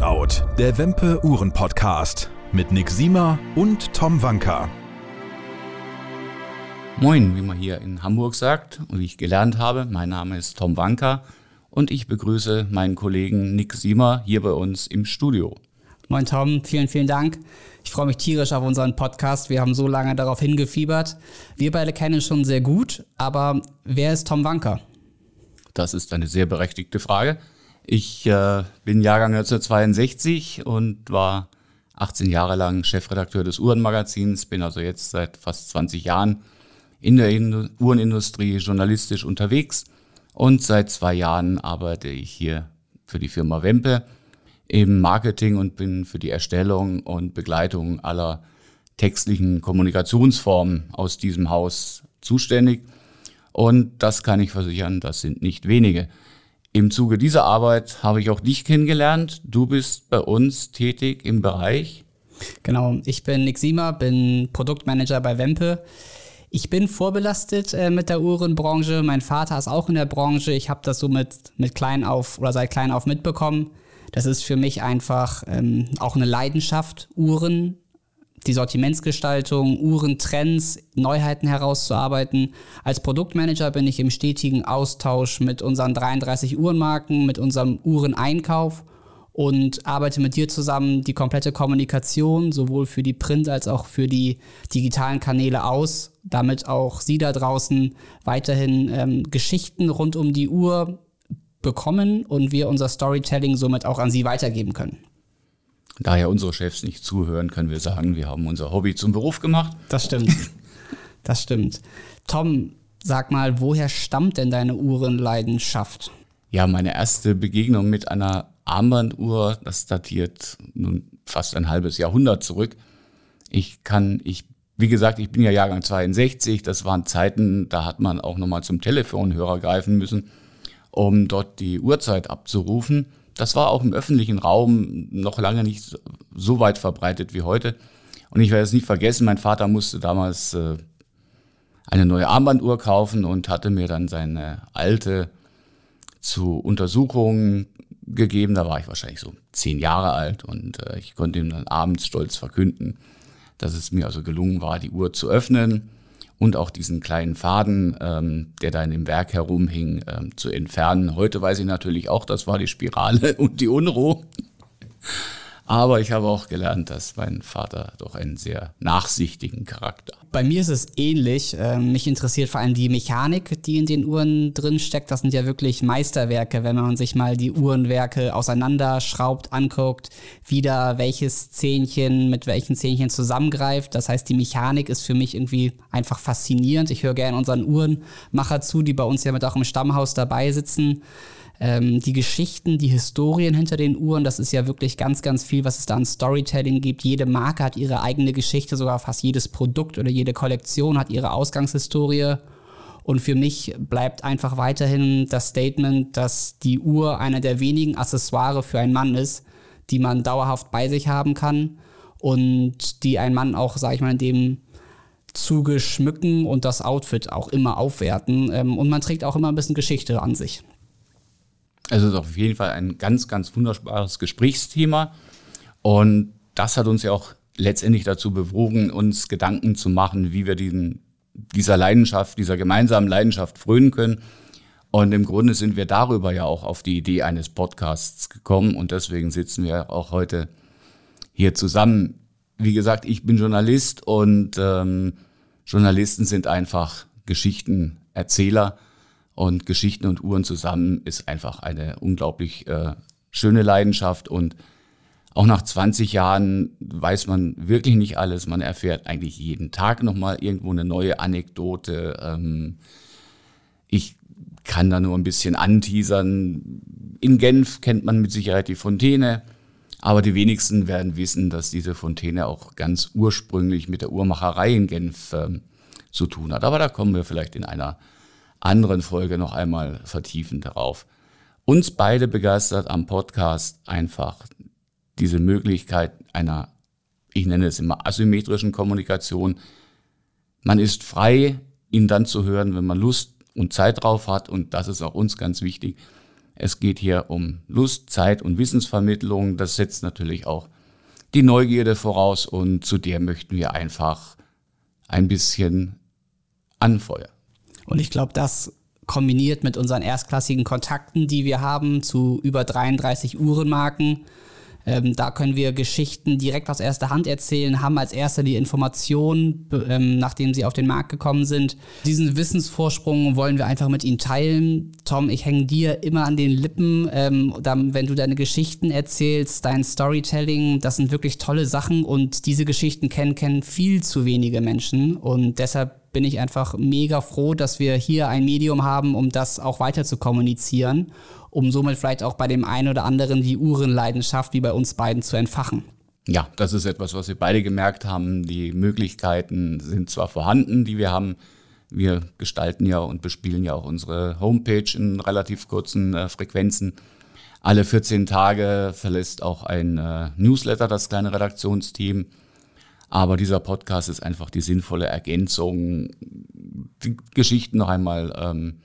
Watchout, der Wempe Uhren Podcast mit Nick Siemer und Tom Wanka. Moin, wie man hier in Hamburg sagt und wie ich gelernt habe, mein Name ist Tom Wanka und ich begrüße meinen Kollegen Nick Siemer hier bei uns im Studio. Moin Tom, vielen, vielen Dank. Ich freue mich tierisch auf unseren Podcast. Wir haben so lange darauf hingefiebert. Wir beide kennen schon sehr gut, aber wer ist Tom Wanka? Das ist eine sehr berechtigte Frage. Ich äh, bin Jahrgang 1962 und war 18 Jahre lang Chefredakteur des Uhrenmagazins, bin also jetzt seit fast 20 Jahren in der In Uhrenindustrie journalistisch unterwegs und seit zwei Jahren arbeite ich hier für die Firma Wempe im Marketing und bin für die Erstellung und Begleitung aller textlichen Kommunikationsformen aus diesem Haus zuständig. Und das kann ich versichern, das sind nicht wenige. Im Zuge dieser Arbeit habe ich auch dich kennengelernt. Du bist bei uns tätig im Bereich. Genau, ich bin Nick Siemer, bin Produktmanager bei Wempe. Ich bin vorbelastet äh, mit der Uhrenbranche. Mein Vater ist auch in der Branche. Ich habe das so mit, mit klein auf oder seit klein auf mitbekommen. Das ist für mich einfach ähm, auch eine Leidenschaft, Uhren die Sortimentsgestaltung, Uhrentrends, Neuheiten herauszuarbeiten. Als Produktmanager bin ich im stetigen Austausch mit unseren 33 Uhrenmarken, mit unserem Uhreneinkauf und arbeite mit dir zusammen die komplette Kommunikation sowohl für die Print- als auch für die digitalen Kanäle aus, damit auch Sie da draußen weiterhin ähm, Geschichten rund um die Uhr bekommen und wir unser Storytelling somit auch an Sie weitergeben können. Da ja unsere Chefs nicht zuhören, können wir sagen, wir haben unser Hobby zum Beruf gemacht. Das stimmt. Das stimmt. Tom, sag mal, woher stammt denn deine Uhrenleidenschaft? Ja, meine erste Begegnung mit einer Armbanduhr, das datiert nun fast ein halbes Jahrhundert zurück. Ich kann, ich, wie gesagt, ich bin ja Jahrgang 62, das waren Zeiten, da hat man auch nochmal zum Telefonhörer greifen müssen, um dort die Uhrzeit abzurufen. Das war auch im öffentlichen Raum noch lange nicht so weit verbreitet wie heute. Und ich werde es nicht vergessen, mein Vater musste damals äh, eine neue Armbanduhr kaufen und hatte mir dann seine alte zu Untersuchungen gegeben. Da war ich wahrscheinlich so zehn Jahre alt und äh, ich konnte ihm dann abends stolz verkünden, dass es mir also gelungen war, die Uhr zu öffnen und auch diesen kleinen Faden, ähm, der da in dem Werk herumhing, ähm, zu entfernen. Heute weiß ich natürlich auch, das war die Spirale und die Unruhe. Aber ich habe auch gelernt, dass mein Vater doch einen sehr nachsichtigen Charakter hat. Bei mir ist es ähnlich. Ähm, mich interessiert vor allem die Mechanik, die in den Uhren drin steckt. Das sind ja wirklich Meisterwerke, wenn man sich mal die Uhrenwerke auseinanderschraubt, anguckt, wieder welches Zähnchen mit welchen Zähnchen zusammengreift. Das heißt, die Mechanik ist für mich irgendwie einfach faszinierend. Ich höre gerne unseren Uhrenmacher zu, die bei uns ja mit auch im Stammhaus dabei sitzen ähm, die Geschichten, die Historien hinter den Uhren, das ist ja wirklich ganz, ganz viel, was es da an Storytelling gibt. Jede Marke hat ihre eigene Geschichte, sogar fast jedes Produkt oder jede Kollektion hat ihre Ausgangshistorie. Und für mich bleibt einfach weiterhin das Statement, dass die Uhr einer der wenigen Accessoire für einen Mann ist, die man dauerhaft bei sich haben kann und die ein Mann auch, sag ich mal, in dem Zuge schmücken und das Outfit auch immer aufwerten. Ähm, und man trägt auch immer ein bisschen Geschichte an sich. Es ist auf jeden Fall ein ganz, ganz wunderbares Gesprächsthema. Und das hat uns ja auch letztendlich dazu bewogen, uns Gedanken zu machen, wie wir diesen, dieser Leidenschaft, dieser gemeinsamen Leidenschaft frönen können. Und im Grunde sind wir darüber ja auch auf die Idee eines Podcasts gekommen und deswegen sitzen wir auch heute hier zusammen. Wie gesagt, ich bin Journalist und ähm, Journalisten sind einfach Geschichtenerzähler und Geschichten und Uhren zusammen ist einfach eine unglaublich äh, schöne Leidenschaft. Und auch nach 20 Jahren weiß man wirklich nicht alles. Man erfährt eigentlich jeden Tag nochmal irgendwo eine neue Anekdote. Ähm, ich kann da nur ein bisschen anteasern. In Genf kennt man mit Sicherheit die Fontäne. Aber die wenigsten werden wissen, dass diese Fontäne auch ganz ursprünglich mit der Uhrmacherei in Genf ähm, zu tun hat. Aber da kommen wir vielleicht in einer anderen Folge noch einmal vertiefen darauf. Uns beide begeistert am Podcast einfach diese Möglichkeit einer, ich nenne es immer asymmetrischen Kommunikation. Man ist frei, ihn dann zu hören, wenn man Lust und Zeit drauf hat und das ist auch uns ganz wichtig. Es geht hier um Lust, Zeit und Wissensvermittlung. Das setzt natürlich auch die Neugierde voraus und zu der möchten wir einfach ein bisschen anfeuern. Und ich glaube, das kombiniert mit unseren erstklassigen Kontakten, die wir haben zu über 33 Uhrenmarken, ähm, da können wir Geschichten direkt aus erster Hand erzählen, haben als erster die Informationen, ähm, nachdem sie auf den Markt gekommen sind. Diesen Wissensvorsprung wollen wir einfach mit Ihnen teilen. Tom, ich hänge dir immer an den Lippen, ähm, dann, wenn du deine Geschichten erzählst, dein Storytelling, das sind wirklich tolle Sachen und diese Geschichten kennen, kennen viel zu wenige Menschen und deshalb bin ich einfach mega froh, dass wir hier ein Medium haben, um das auch weiter zu kommunizieren um somit vielleicht auch bei dem einen oder anderen die Uhrenleidenschaft wie bei uns beiden zu entfachen. Ja, das ist etwas, was wir beide gemerkt haben. Die Möglichkeiten sind zwar vorhanden, die wir haben. Wir gestalten ja und bespielen ja auch unsere Homepage in relativ kurzen äh, Frequenzen. Alle 14 Tage verlässt auch ein äh, Newsletter das kleine Redaktionsteam. Aber dieser Podcast ist einfach die sinnvolle Ergänzung, die Geschichten noch einmal ähm,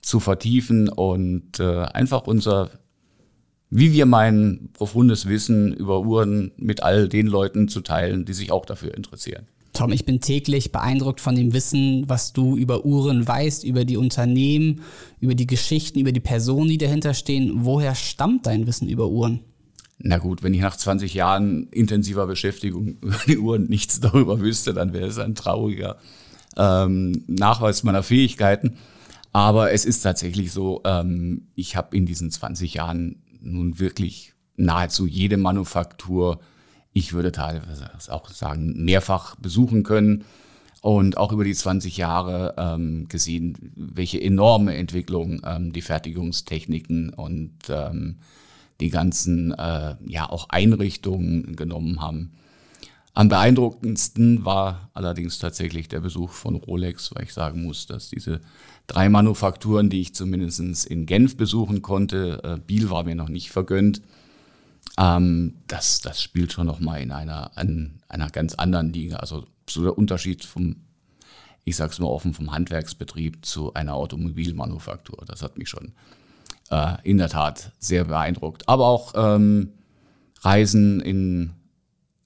zu vertiefen und äh, einfach unser, wie wir meinen, profundes Wissen über Uhren mit all den Leuten zu teilen, die sich auch dafür interessieren. Tom, ich bin täglich beeindruckt von dem Wissen, was du über Uhren weißt, über die Unternehmen, über die Geschichten, über die Personen, die dahinter stehen. Woher stammt dein Wissen über Uhren? Na gut, wenn ich nach 20 Jahren intensiver Beschäftigung über die Uhren nichts darüber wüsste, dann wäre es ein trauriger ähm, Nachweis meiner Fähigkeiten. Aber es ist tatsächlich so, ähm, ich habe in diesen 20 Jahren nun wirklich nahezu jede Manufaktur, ich würde teilweise auch sagen, mehrfach besuchen können und auch über die 20 Jahre ähm, gesehen, welche enorme Entwicklung ähm, die Fertigungstechniken und ähm, die ganzen äh, ja auch Einrichtungen genommen haben. Am beeindruckendsten war allerdings tatsächlich der Besuch von Rolex, weil ich sagen muss, dass diese drei Manufakturen, die ich zumindest in Genf besuchen konnte, äh, Biel war mir noch nicht vergönnt, ähm, das, das spielt schon nochmal in einer, an einer ganz anderen Liga. Also so der Unterschied vom, ich sag's mal offen, vom Handwerksbetrieb zu einer Automobilmanufaktur. Das hat mich schon äh, in der Tat sehr beeindruckt. Aber auch ähm, Reisen in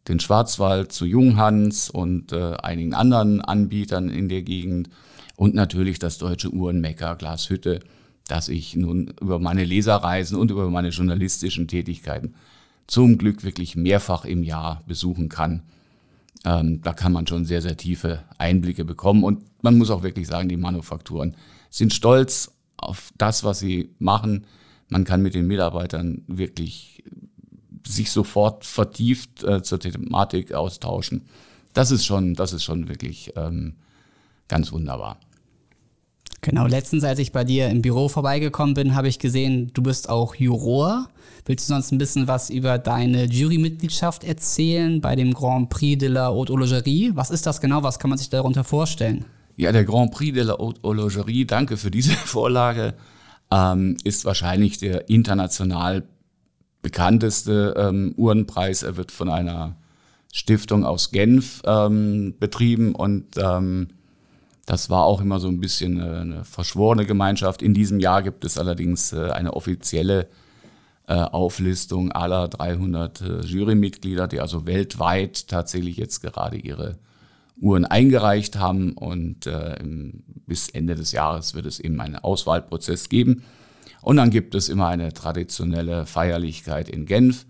den Schwarzwald zu Junghans und äh, einigen anderen Anbietern in der Gegend und natürlich das deutsche Uhrenmecker Glashütte, das ich nun über meine Leserreisen und über meine journalistischen Tätigkeiten zum Glück wirklich mehrfach im Jahr besuchen kann. Ähm, da kann man schon sehr, sehr tiefe Einblicke bekommen und man muss auch wirklich sagen, die Manufakturen sind stolz auf das, was sie machen. Man kann mit den Mitarbeitern wirklich sich sofort vertieft äh, zur Thematik austauschen. Das ist schon, das ist schon wirklich ähm, ganz wunderbar. Genau, letztens, als ich bei dir im Büro vorbeigekommen bin, habe ich gesehen, du bist auch Juror. Willst du sonst ein bisschen was über deine Jurymitgliedschaft erzählen bei dem Grand Prix de la Haute Horlogerie? Was ist das genau? Was kann man sich darunter vorstellen? Ja, der Grand Prix de la Haute Horlogerie, danke für diese Vorlage, ähm, ist wahrscheinlich der international bekannteste ähm, Uhrenpreis. Er wird von einer Stiftung aus Genf ähm, betrieben und ähm, das war auch immer so ein bisschen eine verschworene Gemeinschaft. In diesem Jahr gibt es allerdings äh, eine offizielle äh, Auflistung aller 300 äh, Jurymitglieder, die also weltweit tatsächlich jetzt gerade ihre Uhren eingereicht haben. Und bis Ende des Jahres wird es eben einen Auswahlprozess geben. Und dann gibt es immer eine traditionelle Feierlichkeit in Genf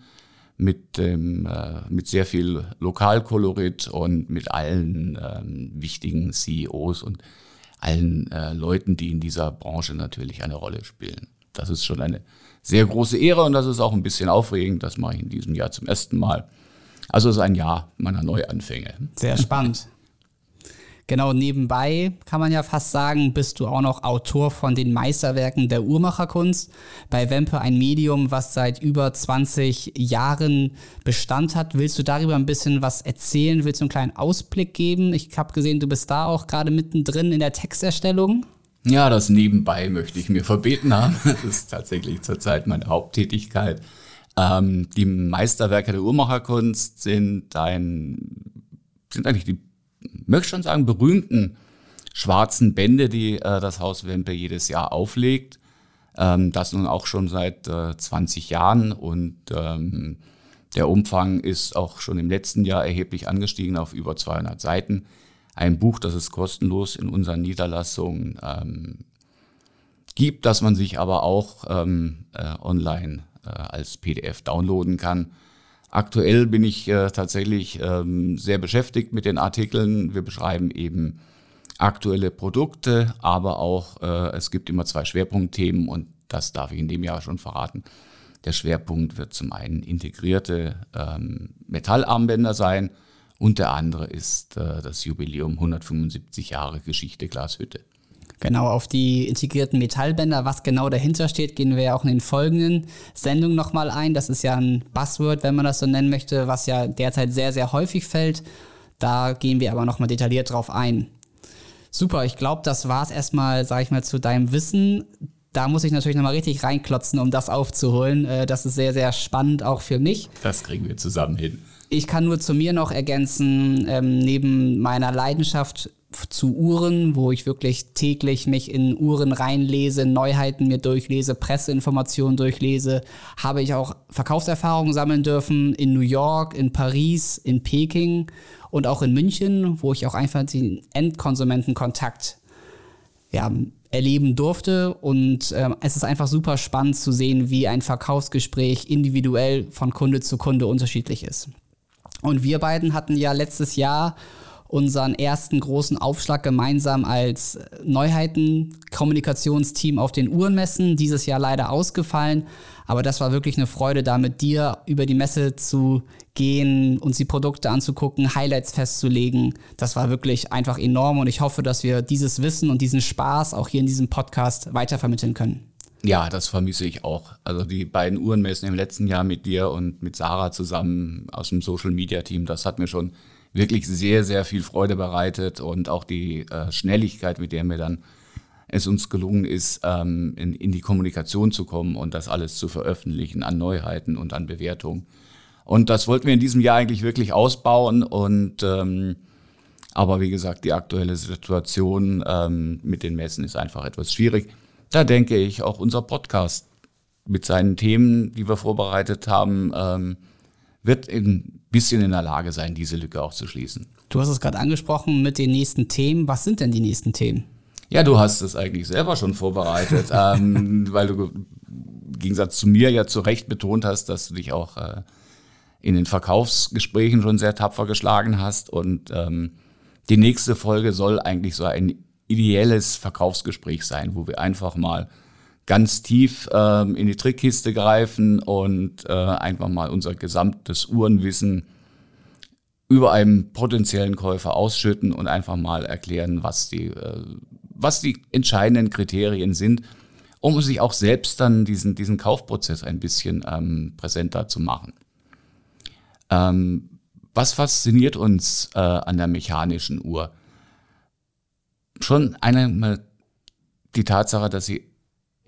mit, dem, äh, mit sehr viel Lokalkolorit und mit allen ähm, wichtigen CEOs und allen äh, Leuten, die in dieser Branche natürlich eine Rolle spielen. Das ist schon eine sehr große Ehre und das ist auch ein bisschen aufregend. Das mache ich in diesem Jahr zum ersten Mal. Also es ist ein Jahr meiner Neuanfänge. Sehr spannend. Genau nebenbei kann man ja fast sagen, bist du auch noch Autor von den Meisterwerken der Uhrmacherkunst. Bei Wempe ein Medium, was seit über 20 Jahren Bestand hat. Willst du darüber ein bisschen was erzählen? Willst du einen kleinen Ausblick geben? Ich habe gesehen, du bist da auch gerade mittendrin in der Texterstellung. Ja, das nebenbei möchte ich mir verbeten haben. Das ist tatsächlich zurzeit meine Haupttätigkeit. Ähm, die Meisterwerke der Uhrmacherkunst sind ein, sind eigentlich die möchte schon sagen, berühmten schwarzen Bände, die äh, das Haus Wempe jedes Jahr auflegt. Ähm, das nun auch schon seit äh, 20 Jahren und ähm, der Umfang ist auch schon im letzten Jahr erheblich angestiegen auf über 200 Seiten. Ein Buch, das es kostenlos in unseren Niederlassungen ähm, gibt, das man sich aber auch ähm, äh, online äh, als PDF downloaden kann. Aktuell bin ich äh, tatsächlich ähm, sehr beschäftigt mit den Artikeln. Wir beschreiben eben aktuelle Produkte, aber auch äh, es gibt immer zwei Schwerpunktthemen und das darf ich in dem Jahr schon verraten. Der Schwerpunkt wird zum einen integrierte ähm, Metallarmbänder sein und der andere ist äh, das Jubiläum 175 Jahre Geschichte Glashütte. Genau, auf die integrierten Metallbänder, was genau dahinter steht, gehen wir ja auch in den folgenden Sendungen nochmal ein. Das ist ja ein Buzzword, wenn man das so nennen möchte, was ja derzeit sehr, sehr häufig fällt. Da gehen wir aber nochmal detailliert drauf ein. Super, ich glaube, das war es erstmal, sage ich mal, zu deinem Wissen. Da muss ich natürlich nochmal richtig reinklotzen, um das aufzuholen. Äh, das ist sehr, sehr spannend, auch für mich. Das kriegen wir zusammen hin. Ich kann nur zu mir noch ergänzen, ähm, neben meiner Leidenschaft zu Uhren, wo ich wirklich täglich mich in Uhren reinlese, Neuheiten mir durchlese, Presseinformationen durchlese, habe ich auch Verkaufserfahrungen sammeln dürfen in New York, in Paris, in Peking und auch in München, wo ich auch einfach den Endkonsumentenkontakt ja, erleben durfte. Und äh, es ist einfach super spannend zu sehen, wie ein Verkaufsgespräch individuell von Kunde zu Kunde unterschiedlich ist. Und wir beiden hatten ja letztes Jahr unseren ersten großen Aufschlag gemeinsam als Neuheiten-Kommunikationsteam auf den Uhrenmessen. Dieses Jahr leider ausgefallen. Aber das war wirklich eine Freude, da mit dir über die Messe zu gehen, uns die Produkte anzugucken, Highlights festzulegen. Das war wirklich einfach enorm und ich hoffe, dass wir dieses Wissen und diesen Spaß auch hier in diesem Podcast weitervermitteln können. Ja, das vermisse ich auch. Also die beiden Uhrenmessen im letzten Jahr mit dir und mit Sarah zusammen aus dem Social Media Team, das hat mir schon wirklich sehr, sehr viel Freude bereitet und auch die äh, Schnelligkeit, mit der mir dann es uns gelungen ist, ähm, in, in die Kommunikation zu kommen und das alles zu veröffentlichen an Neuheiten und an Bewertungen. Und das wollten wir in diesem Jahr eigentlich wirklich ausbauen und ähm, aber wie gesagt, die aktuelle Situation ähm, mit den Messen ist einfach etwas schwierig. Da denke ich, auch unser Podcast mit seinen Themen, die wir vorbereitet haben, ähm, wird ein bisschen in der Lage sein, diese Lücke auch zu schließen. Du hast es gerade angesprochen mit den nächsten Themen. Was sind denn die nächsten Themen? Ja, du hast es eigentlich selber schon vorbereitet, ähm, weil du im Gegensatz zu mir ja zu Recht betont hast, dass du dich auch äh, in den Verkaufsgesprächen schon sehr tapfer geschlagen hast. Und ähm, die nächste Folge soll eigentlich so ein ideelles Verkaufsgespräch sein, wo wir einfach mal ganz tief ähm, in die Trickkiste greifen und äh, einfach mal unser gesamtes Uhrenwissen über einen potenziellen Käufer ausschütten und einfach mal erklären, was die, äh, was die entscheidenden Kriterien sind, um sich auch selbst dann diesen, diesen Kaufprozess ein bisschen ähm, präsenter zu machen. Ähm, was fasziniert uns äh, an der mechanischen Uhr? Schon einmal die Tatsache, dass sie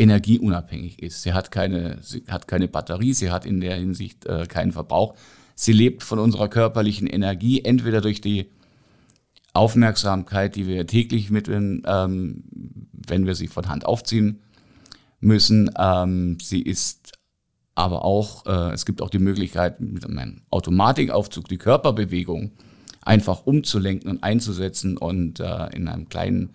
energieunabhängig ist. Sie hat keine, sie hat keine Batterie, sie hat in der Hinsicht äh, keinen Verbrauch. Sie lebt von unserer körperlichen Energie, entweder durch die Aufmerksamkeit, die wir täglich mit, ähm, wenn wir sie von Hand aufziehen müssen. Ähm, sie ist aber auch, äh, es gibt auch die Möglichkeit, mit einem Automatikaufzug die Körperbewegung einfach umzulenken und einzusetzen und äh, in einem kleinen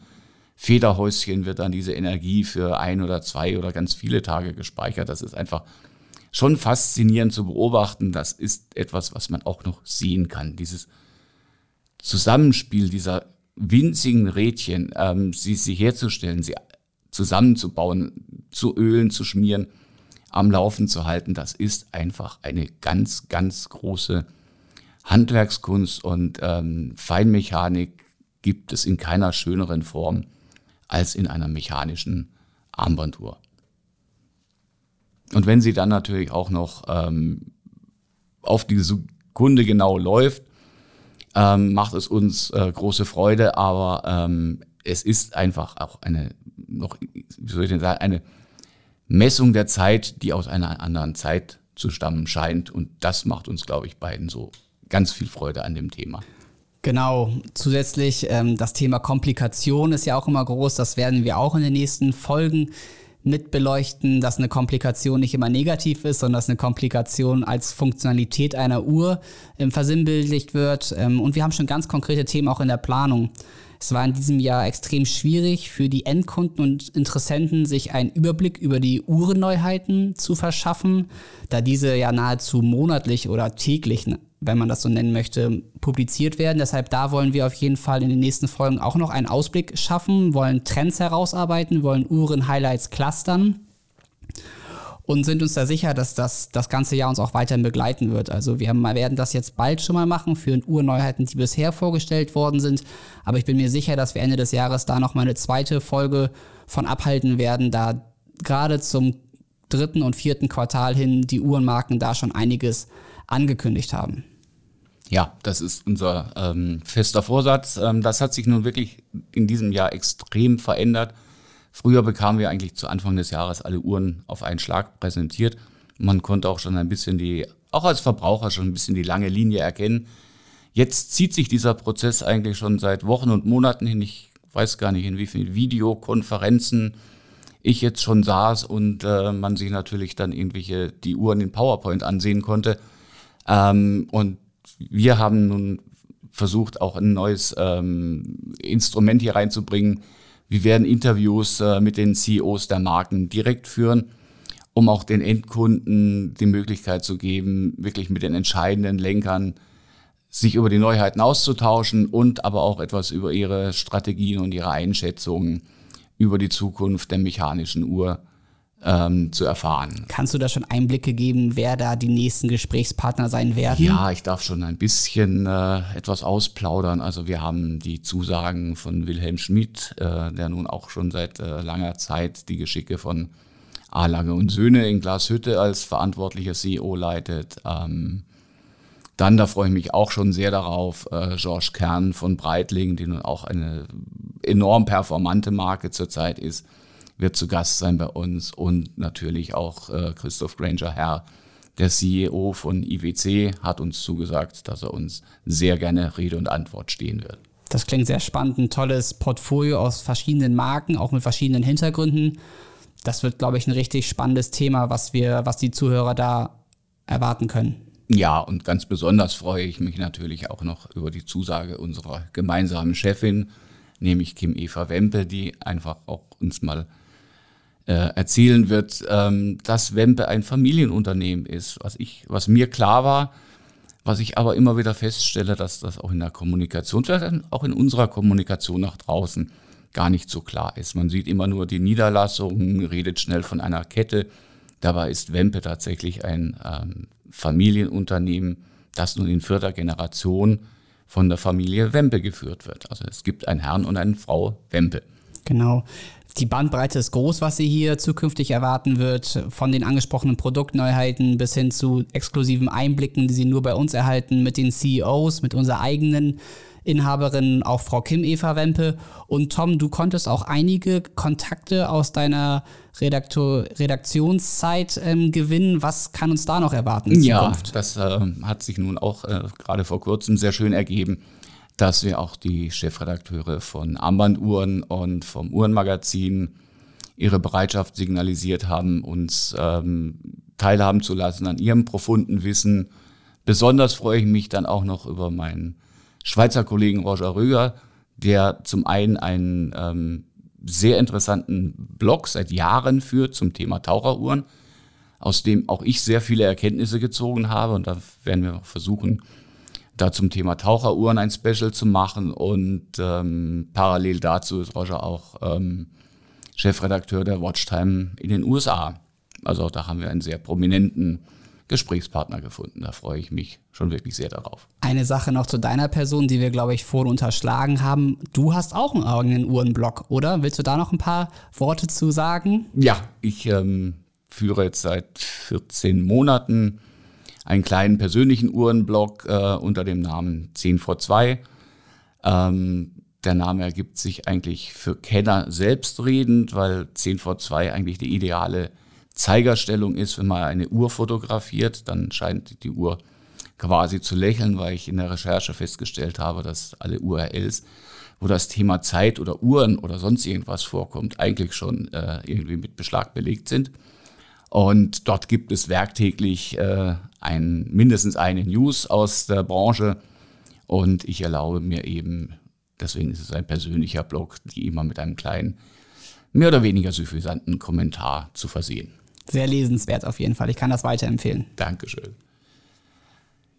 Federhäuschen wird dann diese Energie für ein oder zwei oder ganz viele Tage gespeichert. Das ist einfach schon faszinierend zu beobachten. Das ist etwas, was man auch noch sehen kann. Dieses Zusammenspiel dieser winzigen Rädchen, ähm, sie, sie herzustellen, sie zusammenzubauen, zu ölen, zu schmieren, am Laufen zu halten, das ist einfach eine ganz, ganz große Handwerkskunst und ähm, Feinmechanik gibt es in keiner schöneren Form als in einer mechanischen Armbanduhr. Und wenn sie dann natürlich auch noch ähm, auf die Sekunde genau läuft, ähm, macht es uns äh, große Freude, aber ähm, es ist einfach auch eine, noch, wie soll ich denn sagen, eine Messung der Zeit, die aus einer anderen Zeit zu stammen scheint. Und das macht uns, glaube ich, beiden so ganz viel Freude an dem Thema. Genau, zusätzlich ähm, das Thema Komplikation ist ja auch immer groß, das werden wir auch in den nächsten Folgen mit beleuchten, dass eine Komplikation nicht immer negativ ist, sondern dass eine Komplikation als Funktionalität einer Uhr ähm, versinnbildlicht wird. Ähm, und wir haben schon ganz konkrete Themen auch in der Planung. Es war in diesem Jahr extrem schwierig für die Endkunden und Interessenten, sich einen Überblick über die Uhrenneuheiten zu verschaffen, da diese ja nahezu monatlich oder täglich, wenn man das so nennen möchte, publiziert werden. Deshalb da wollen wir auf jeden Fall in den nächsten Folgen auch noch einen Ausblick schaffen, wollen Trends herausarbeiten, wollen Uhren-Highlights clustern und sind uns da sicher, dass das das ganze Jahr uns auch weiterhin begleiten wird. Also wir werden das jetzt bald schon mal machen für Uhrneuheiten, die bisher vorgestellt worden sind. Aber ich bin mir sicher, dass wir Ende des Jahres da noch mal eine zweite Folge von abhalten werden, da gerade zum dritten und vierten Quartal hin die Uhrenmarken da schon einiges angekündigt haben. Ja, das ist unser ähm, fester Vorsatz. Ähm, das hat sich nun wirklich in diesem Jahr extrem verändert. Früher bekamen wir eigentlich zu Anfang des Jahres alle Uhren auf einen Schlag präsentiert. Man konnte auch schon ein bisschen die, auch als Verbraucher schon ein bisschen die lange Linie erkennen. Jetzt zieht sich dieser Prozess eigentlich schon seit Wochen und Monaten hin. Ich weiß gar nicht, in wie vielen Videokonferenzen ich jetzt schon saß und äh, man sich natürlich dann irgendwelche die Uhren in PowerPoint ansehen konnte. Ähm, und wir haben nun versucht, auch ein neues ähm, Instrument hier reinzubringen, wir werden Interviews äh, mit den CEOs der Marken direkt führen, um auch den Endkunden die Möglichkeit zu geben, wirklich mit den entscheidenden Lenkern sich über die Neuheiten auszutauschen und aber auch etwas über ihre Strategien und ihre Einschätzungen über die Zukunft der mechanischen Uhr ähm, zu erfahren. Kannst du da schon Einblicke geben, wer da die nächsten Gesprächspartner sein werden? Ja, ich darf schon ein bisschen äh, etwas ausplaudern. Also wir haben die Zusagen von Wilhelm Schmidt, äh, der nun auch schon seit äh, langer Zeit die Geschicke von A. Lange und Söhne in Glashütte als verantwortlicher CEO leitet. Ähm, dann, da freue ich mich auch schon sehr darauf, äh, Georges Kern von Breitling, die nun auch eine enorm performante Marke zurzeit ist, wird zu Gast sein bei uns und natürlich auch äh, Christoph Granger Herr, der CEO von IWC, hat uns zugesagt, dass er uns sehr gerne Rede und Antwort stehen wird. Das klingt sehr spannend, ein tolles Portfolio aus verschiedenen Marken, auch mit verschiedenen Hintergründen. Das wird, glaube ich, ein richtig spannendes Thema, was wir, was die Zuhörer da erwarten können. Ja, und ganz besonders freue ich mich natürlich auch noch über die Zusage unserer gemeinsamen Chefin, nämlich Kim Eva Wempe, die einfach auch uns mal äh, erzielen wird, ähm, dass Wempe ein Familienunternehmen ist, was ich, was mir klar war, was ich aber immer wieder feststelle, dass das auch in der Kommunikation, auch in unserer Kommunikation nach draußen gar nicht so klar ist. Man sieht immer nur die Niederlassungen, redet schnell von einer Kette. Dabei ist Wempe tatsächlich ein ähm, Familienunternehmen, das nun in vierter Generation von der Familie Wempe geführt wird. Also es gibt einen Herrn und eine Frau Wempe. Genau. Die Bandbreite ist groß, was sie hier zukünftig erwarten wird, von den angesprochenen Produktneuheiten bis hin zu exklusiven Einblicken, die sie nur bei uns erhalten, mit den CEOs, mit unserer eigenen Inhaberin, auch Frau Kim Eva Wempe. Und Tom, du konntest auch einige Kontakte aus deiner Redaktor Redaktionszeit ähm, gewinnen. Was kann uns da noch erwarten in Zukunft? Ja, das äh, hat sich nun auch äh, gerade vor kurzem sehr schön ergeben dass wir auch die Chefredakteure von Armbanduhren und vom Uhrenmagazin ihre Bereitschaft signalisiert haben, uns ähm, teilhaben zu lassen an ihrem profunden Wissen. Besonders freue ich mich dann auch noch über meinen Schweizer Kollegen Roger Röger, der zum einen einen ähm, sehr interessanten Blog seit Jahren führt zum Thema Taucheruhren, aus dem auch ich sehr viele Erkenntnisse gezogen habe. Und da werden wir versuchen, da zum Thema Taucheruhren ein Special zu machen und ähm, parallel dazu ist Roger auch ähm, Chefredakteur der Watchtime in den USA. Also auch da haben wir einen sehr prominenten Gesprächspartner gefunden. Da freue ich mich schon wirklich sehr darauf. Eine Sache noch zu deiner Person, die wir, glaube ich, vorhin unterschlagen haben. Du hast auch einen eigenen Uhrenblog, oder? Willst du da noch ein paar Worte zu sagen? Ja, ich ähm, führe jetzt seit 14 Monaten einen kleinen persönlichen Uhrenblog äh, unter dem Namen 10 vor 2. Ähm, der Name ergibt sich eigentlich für Kenner selbstredend, weil 10 vor 2 eigentlich die ideale Zeigerstellung ist, wenn man eine Uhr fotografiert, dann scheint die Uhr quasi zu lächeln, weil ich in der Recherche festgestellt habe, dass alle URLs wo das Thema Zeit oder Uhren oder sonst irgendwas vorkommt, eigentlich schon äh, irgendwie mit Beschlag belegt sind. Und dort gibt es werktäglich äh, ein, mindestens eine News aus der Branche. Und ich erlaube mir eben, deswegen ist es ein persönlicher Blog, die immer mit einem kleinen, mehr oder weniger suffisanten Kommentar zu versehen. Sehr lesenswert auf jeden Fall. Ich kann das weiterempfehlen. Dankeschön.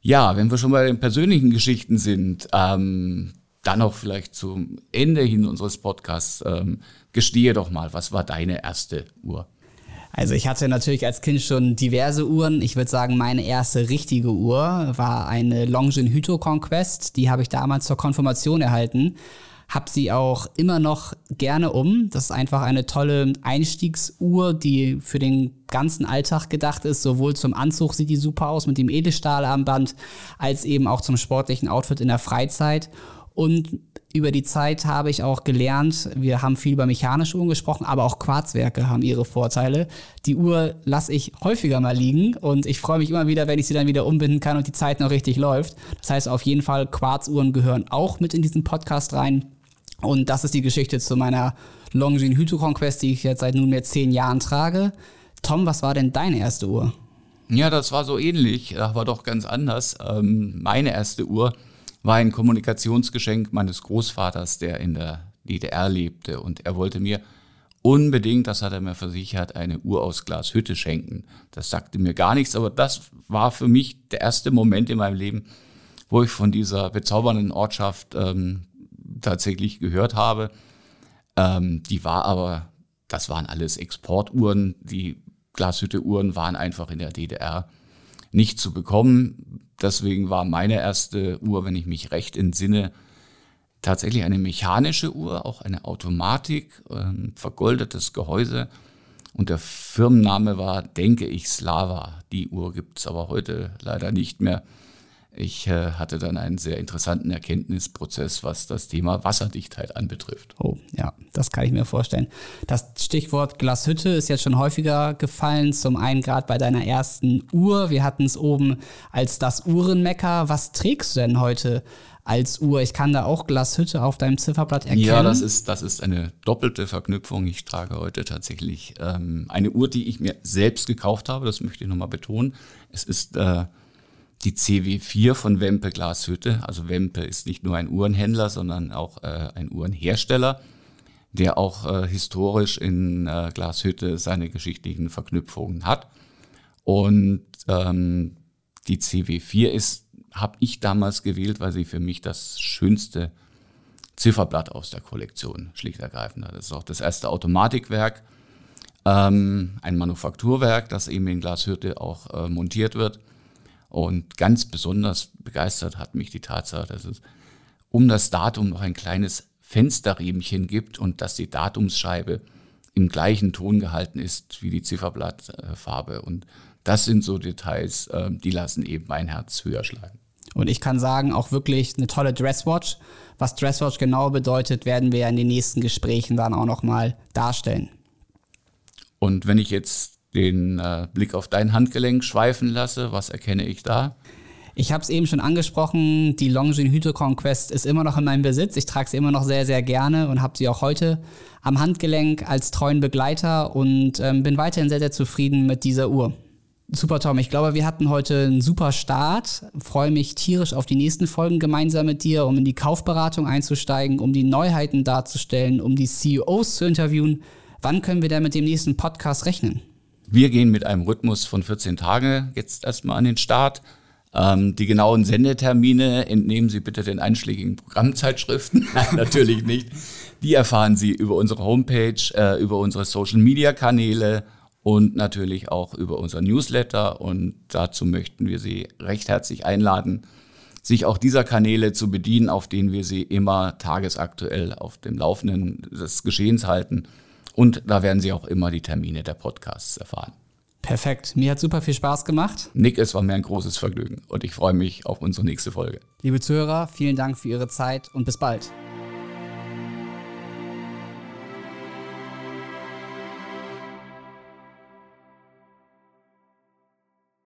Ja, wenn wir schon bei den persönlichen Geschichten sind, ähm, dann noch vielleicht zum Ende hin unseres Podcasts, ähm, gestehe doch mal, was war deine erste Uhr? Also ich hatte natürlich als Kind schon diverse Uhren. Ich würde sagen, meine erste richtige Uhr war eine Longines Hyto Conquest. Die habe ich damals zur Konfirmation erhalten. Hab sie auch immer noch gerne um. Das ist einfach eine tolle Einstiegsuhr, die für den ganzen Alltag gedacht ist. Sowohl zum Anzug sieht die super aus mit dem Edelstahlarmband, als eben auch zum sportlichen Outfit in der Freizeit. Und über die Zeit habe ich auch gelernt, wir haben viel über mechanische Uhren gesprochen, aber auch Quarzwerke haben ihre Vorteile. Die Uhr lasse ich häufiger mal liegen und ich freue mich immer wieder, wenn ich sie dann wieder umbinden kann und die Zeit noch richtig läuft. Das heißt auf jeden Fall, Quarzuhren gehören auch mit in diesen Podcast rein. Und das ist die Geschichte zu meiner Longines Hyto Conquest, die ich jetzt seit nunmehr zehn Jahren trage. Tom, was war denn deine erste Uhr? Ja, das war so ähnlich, aber doch ganz anders. Ähm, meine erste Uhr war ein Kommunikationsgeschenk meines Großvaters, der in der DDR lebte. Und er wollte mir unbedingt, das hat er mir versichert, eine Uhr aus Glashütte schenken. Das sagte mir gar nichts, aber das war für mich der erste Moment in meinem Leben, wo ich von dieser bezaubernden Ortschaft ähm, tatsächlich gehört habe. Ähm, die war aber, das waren alles Exportuhren. Die Glashütte-Uhren waren einfach in der DDR nicht zu bekommen. Deswegen war meine erste Uhr, wenn ich mich recht entsinne, tatsächlich eine mechanische Uhr, auch eine Automatik, ein vergoldetes Gehäuse. Und der Firmenname war, denke ich, Slava. Die Uhr gibt es aber heute leider nicht mehr. Ich äh, hatte dann einen sehr interessanten Erkenntnisprozess, was das Thema Wasserdichtheit anbetrifft. Oh, ja, das kann ich mir vorstellen. Das Stichwort Glashütte ist jetzt schon häufiger gefallen. Zum einen gerade bei deiner ersten Uhr. Wir hatten es oben als das Uhrenmecker. Was trägst du denn heute als Uhr? Ich kann da auch Glashütte auf deinem Zifferblatt erkennen. Ja, das ist, das ist eine doppelte Verknüpfung. Ich trage heute tatsächlich ähm, eine Uhr, die ich mir selbst gekauft habe. Das möchte ich nochmal betonen. Es ist äh, die CW4 von Wempe Glashütte. Also Wempe ist nicht nur ein Uhrenhändler, sondern auch äh, ein Uhrenhersteller, der auch äh, historisch in äh, Glashütte seine geschichtlichen Verknüpfungen hat. Und ähm, die CW4 ist, habe ich damals gewählt, weil sie für mich das schönste Zifferblatt aus der Kollektion schlicht ergreifend hat. Das ist auch das erste Automatikwerk, ähm, ein Manufakturwerk, das eben in Glashütte auch äh, montiert wird und ganz besonders begeistert hat mich die Tatsache, dass es um das Datum noch ein kleines Fensterriemchen gibt und dass die Datumsscheibe im gleichen Ton gehalten ist wie die Zifferblattfarbe. Und das sind so Details, ähm, die lassen eben mein Herz höher schlagen. Und ich kann sagen, auch wirklich eine tolle Dresswatch. Was Dresswatch genau bedeutet, werden wir in den nächsten Gesprächen dann auch nochmal darstellen. Und wenn ich jetzt den äh, Blick auf dein Handgelenk schweifen lasse, was erkenne ich da? Ich habe es eben schon angesprochen, die Longines Conquest ist immer noch in meinem Besitz. Ich trage sie immer noch sehr, sehr gerne und habe sie auch heute am Handgelenk als treuen Begleiter und ähm, bin weiterhin sehr, sehr zufrieden mit dieser Uhr. Super, Tom. Ich glaube, wir hatten heute einen super Start. Freue mich tierisch auf die nächsten Folgen gemeinsam mit dir, um in die Kaufberatung einzusteigen, um die Neuheiten darzustellen, um die CEOs zu interviewen. Wann können wir denn mit dem nächsten Podcast rechnen? Wir gehen mit einem Rhythmus von 14 Tagen jetzt erstmal an den Start. Ähm, die genauen Sendetermine entnehmen Sie bitte den einschlägigen Programmzeitschriften. Nein, natürlich nicht. Die erfahren Sie über unsere Homepage, äh, über unsere Social-Media-Kanäle und natürlich auch über unser Newsletter. Und dazu möchten wir Sie recht herzlich einladen, sich auch dieser Kanäle zu bedienen, auf denen wir Sie immer tagesaktuell auf dem Laufenden des Geschehens halten. Und da werden Sie auch immer die Termine der Podcasts erfahren. Perfekt. Mir hat super viel Spaß gemacht. Nick, es war mir ein großes Vergnügen und ich freue mich auf unsere nächste Folge. Liebe Zuhörer, vielen Dank für Ihre Zeit und bis bald.